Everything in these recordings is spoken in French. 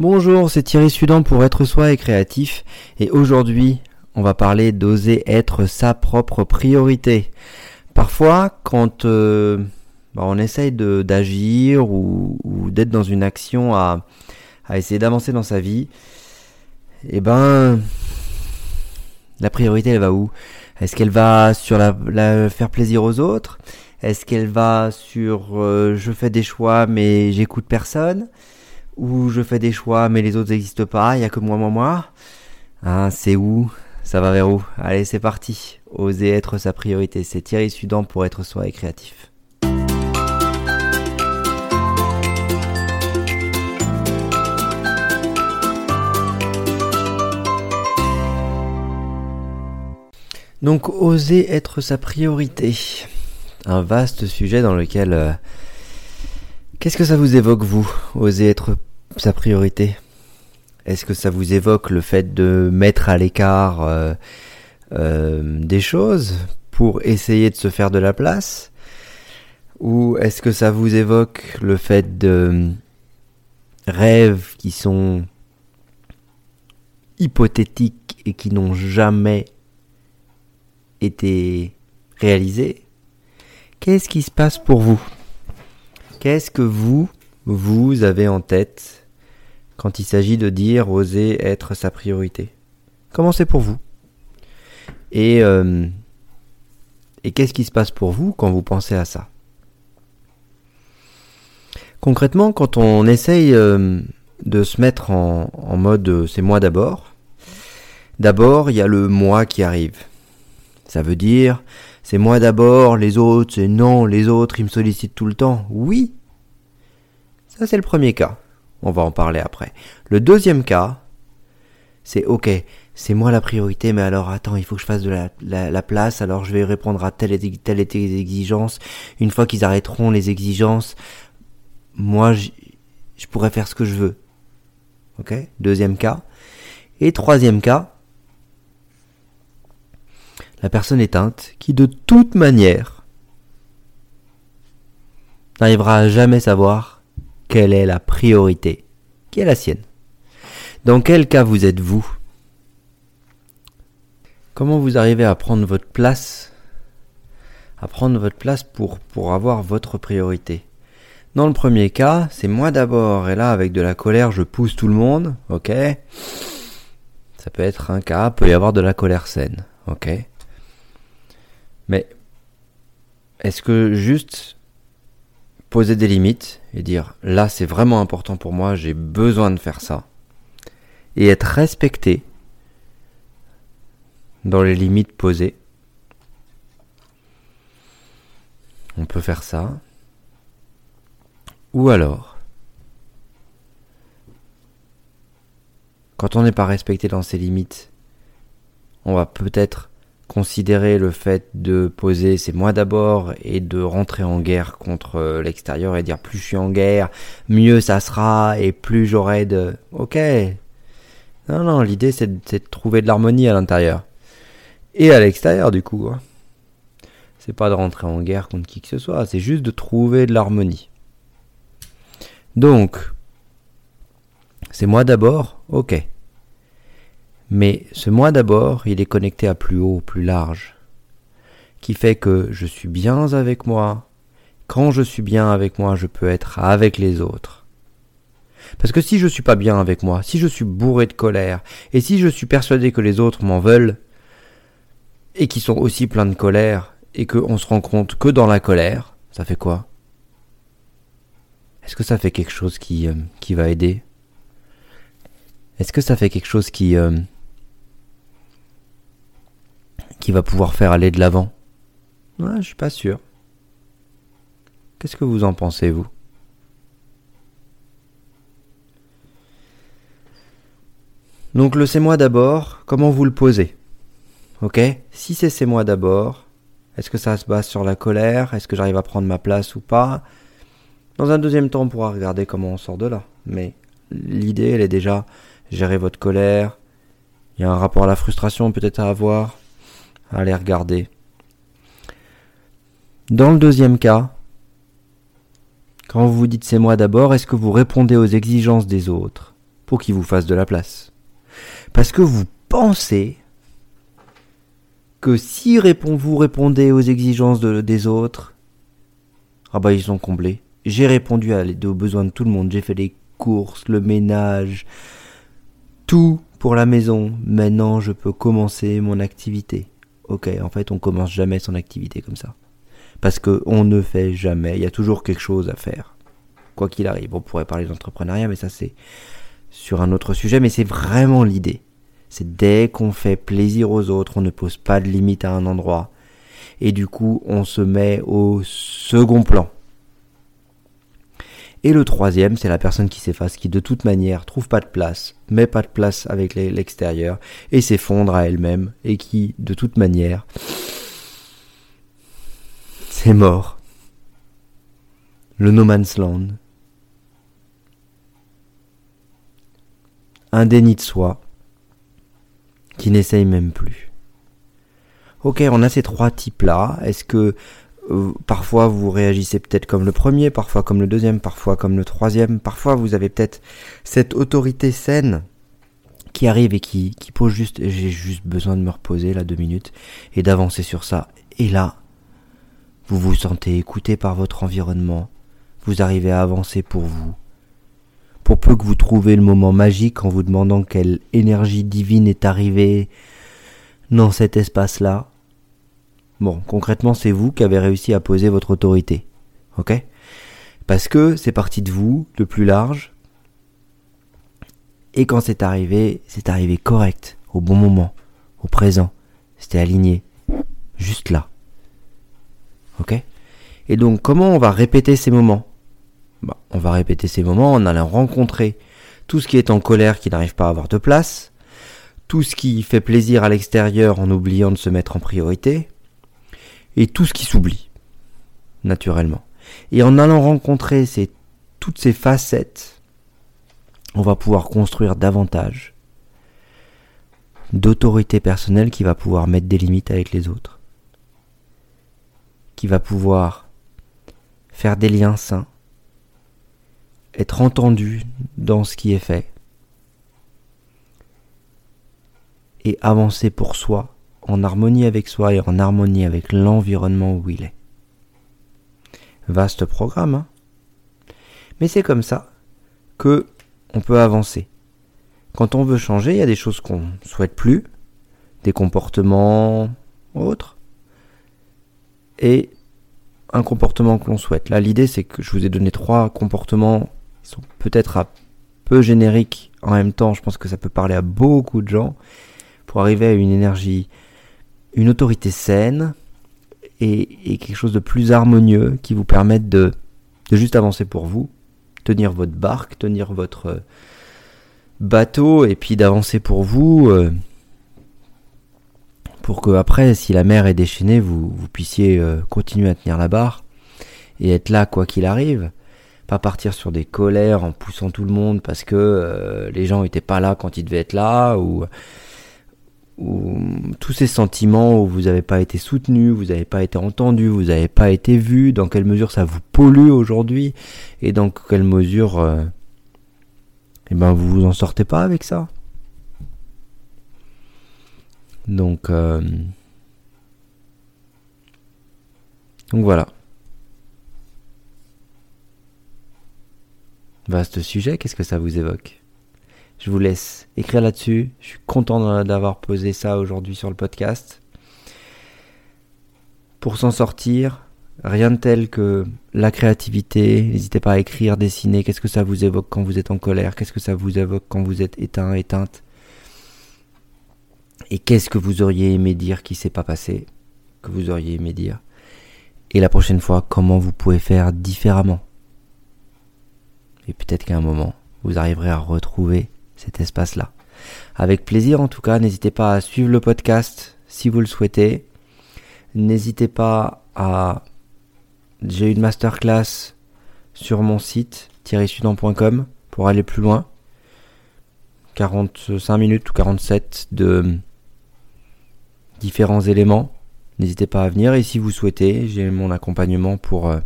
Bonjour, c'est Thierry Sudan pour être soi et créatif et aujourd'hui on va parler d'oser être sa propre priorité. Parfois quand euh, bah, on essaye d'agir ou, d'être dans une action à, essayer d'avancer dans sa vie, eh ben la priorité elle va où? Est-ce qu'elle va sur la, faire plaisir aux autres? Est-ce qu'elle va sur euh, je fais des choix mais j'écoute personne? Où je fais des choix mais les autres n'existent pas, il n'y a que moi, moi, moi. Ah, c'est où? Ça va vers où? Allez, c'est parti. Oser être sa priorité. C'est Thierry Sudan pour être soi et créatif. Donc, oser être sa priorité. Un vaste sujet dans lequel euh, Qu'est-ce que ça vous évoque, vous, oser être sa priorité? Est-ce que ça vous évoque le fait de mettre à l'écart euh, euh, des choses pour essayer de se faire de la place? Ou est-ce que ça vous évoque le fait de rêves qui sont hypothétiques et qui n'ont jamais été réalisés? Qu'est-ce qui se passe pour vous? Qu'est-ce que vous, vous avez en tête? Quand il s'agit de dire oser être sa priorité Comment c'est pour vous Et, euh, et qu'est-ce qui se passe pour vous quand vous pensez à ça? Concrètement, quand on essaye euh, de se mettre en, en mode euh, c'est moi d'abord, d'abord il y a le moi qui arrive. Ça veut dire c'est moi d'abord, les autres, c'est non, les autres, ils me sollicitent tout le temps. Oui. Ça, c'est le premier cas. On va en parler après. Le deuxième cas, c'est ok, c'est moi la priorité, mais alors attends, il faut que je fasse de la, place, alors je vais répondre à telle et telle et telle exigence. Une fois qu'ils arrêteront les exigences, moi, je, pourrais faire ce que je veux. Ok? Deuxième cas. Et troisième cas, la personne éteinte qui de toute manière n'arrivera à jamais savoir quelle est la priorité qui est la sienne. Dans quel cas vous êtes vous Comment vous arrivez à prendre votre place à prendre votre place pour, pour avoir votre priorité? Dans le premier cas, c'est moi d'abord, et là, avec de la colère, je pousse tout le monde, ok? Ça peut être un cas, peut y avoir de la colère saine, ok? Mais est-ce que juste poser des limites et dire là c'est vraiment important pour moi, j'ai besoin de faire ça, et être respecté dans les limites posées, on peut faire ça. Ou alors, quand on n'est pas respecté dans ses limites, on va peut-être considérer le fait de poser c'est moi d'abord et de rentrer en guerre contre euh, l'extérieur et dire plus je suis en guerre, mieux ça sera et plus j'aurai de... Ok. Non, non, l'idée c'est de, trouver de l'harmonie à l'intérieur. Et à l'extérieur du coup. Hein. C'est pas de rentrer en guerre contre qui que ce soit, c'est juste de trouver de l'harmonie. Donc, c'est moi d'abord, ok. Mais ce moi d'abord, il est connecté à plus haut, plus large, qui fait que je suis bien avec moi. Quand je suis bien avec moi, je peux être avec les autres. Parce que si je suis pas bien avec moi, si je suis bourré de colère, et si je suis persuadé que les autres m'en veulent, et qui sont aussi pleins de colère, et qu'on se rend compte que dans la colère, ça fait quoi? Est-ce que ça fait quelque chose qui, euh, qui va aider? Est-ce que ça fait quelque chose qui, euh, qui va pouvoir faire aller de l'avant Je suis pas sûr. Qu'est-ce que vous en pensez, vous? Donc le c'est moi d'abord, comment vous le posez? Ok? Si c'est c'est moi d'abord, est-ce que ça se base sur la colère? Est-ce que j'arrive à prendre ma place ou pas? Dans un deuxième temps, on pourra regarder comment on sort de là. Mais l'idée, elle est déjà gérer votre colère. Il y a un rapport à la frustration peut-être à avoir. Allez regarder. Dans le deuxième cas, quand vous vous dites c'est moi d'abord, est-ce que vous répondez aux exigences des autres pour qu'il vous fasse de la place? Parce que vous pensez que si vous répondez aux exigences des autres, ah bah ils sont comblés. J'ai répondu à, aux besoins de tout le monde. J'ai fait les courses, le ménage, tout pour la maison. Maintenant, je peux commencer mon activité. Ok, en fait, on commence jamais son activité comme ça. Parce que on ne fait jamais. Il y a toujours quelque chose à faire. Quoi qu'il arrive. On pourrait parler d'entrepreneuriat, mais ça c'est sur un autre sujet. Mais c'est vraiment l'idée. C'est dès qu'on fait plaisir aux autres, on ne pose pas de limite à un endroit. Et du coup, on se met au second plan. Et le troisième, c'est la personne qui s'efface, qui de toute manière trouve pas de place, met pas de place avec l'extérieur, et s'effondre à elle-même, et qui, de toute manière, c'est mort. Le no man's land. Un déni de soi, qui n'essaye même plus. Ok, on a ces trois types-là. Est-ce que parfois vous réagissez peut-être comme le premier, parfois comme le deuxième, parfois comme le troisième, parfois vous avez peut-être cette autorité saine qui arrive et qui, qui pose juste, j'ai juste besoin de me reposer là deux minutes et d'avancer sur ça. Et là, vous vous sentez écouté par votre environnement, vous arrivez à avancer pour vous. Pour peu que vous trouviez le moment magique en vous demandant quelle énergie divine est arrivée dans cet espace-là, Bon, concrètement, c'est vous qui avez réussi à poser votre autorité. Ok? Parce que c'est parti de vous, de plus large. Et quand c'est arrivé, c'est arrivé correct, au bon moment, au présent. C'était aligné. Juste là. Ok? Et donc, comment on va répéter ces moments? Bah, On va répéter ces moments en allant rencontrer tout ce qui est en colère qui n'arrive pas à avoir de place, tout ce qui fait plaisir à l'extérieur en oubliant de se mettre en priorité, et tout ce qui s'oublie, naturellement. Et en allant rencontrer toutes ces facettes, on va pouvoir construire davantage d'autorité personnelle qui va pouvoir mettre des limites avec les autres, qui va pouvoir faire des liens sains, être entendu dans ce qui est fait, et avancer pour soi en harmonie avec soi et en harmonie avec l'environnement où il est. Vaste programme, hein Mais c'est comme ça que on peut avancer. Quand on veut changer, il y a des choses qu'on ne souhaite plus, des comportements autres, et un comportement que l'on souhaite. Là, l'idée, c'est que je vous ai donné trois comportements qui sont peut-être un peu génériques en même temps. Je pense que ça peut parler à beaucoup de gens pour arriver à une énergie une autorité saine et, quelque chose de plus harmonieux qui vous permette de, juste avancer pour vous, tenir votre barque, tenir votre euh, bateau et puis d'avancer pour vous euh, pour que après si la mer est déchaînée vous, vous puissiez euh, continuer à tenir la barre et être là quoi qu'il arrive. Pas partir sur des colères en poussant tout le monde parce que les gens étaient pas là quand ils devaient être là ou ou tous ces sentiments où vous n'avez pas été soutenu, vous n'avez pas été entendu, vous n'avez pas été vu, dans quelle mesure ça vous pollue aujourd'hui et dans quelle mesure euh, eh ben vous vous en sortez pas avec ça. Donc euh, donc voilà. Vaste sujet, qu'est-ce que ça vous évoque? Je vous laisse écrire là-dessus. Je suis content d'avoir posé ça aujourd'hui sur le podcast. Pour s'en sortir, rien de tel que la créativité. N'hésitez pas à écrire, dessiner. Qu'est-ce que ça vous évoque quand vous êtes en colère? Qu'est-ce que ça vous évoque quand vous êtes éteint, éteinte? Et qu'est-ce que vous auriez aimé dire qui s'est pas passé Que vous auriez aimé dire? Et la prochaine fois, comment vous pouvez faire différemment? Et peut-être qu'à un moment, vous arriverez à retrouver cet espace-là. Avec plaisir en tout cas, n'hésitez pas à suivre le podcast si vous le souhaitez. N'hésitez pas à... J'ai une masterclass sur mon site thierrysudan.com pour aller plus loin. 45 minutes ou 47 de différents éléments. N'hésitez pas à venir et si vous souhaitez, j'ai mon accompagnement pour euh,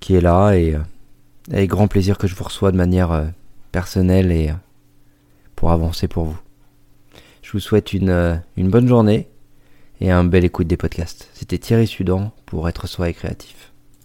qui est là et euh, avec grand plaisir que je vous reçois de manière euh, personnel et pour avancer pour vous. Je vous souhaite une, une bonne journée et un bel écoute des podcasts. C'était Thierry Sudan pour être soi et créatif.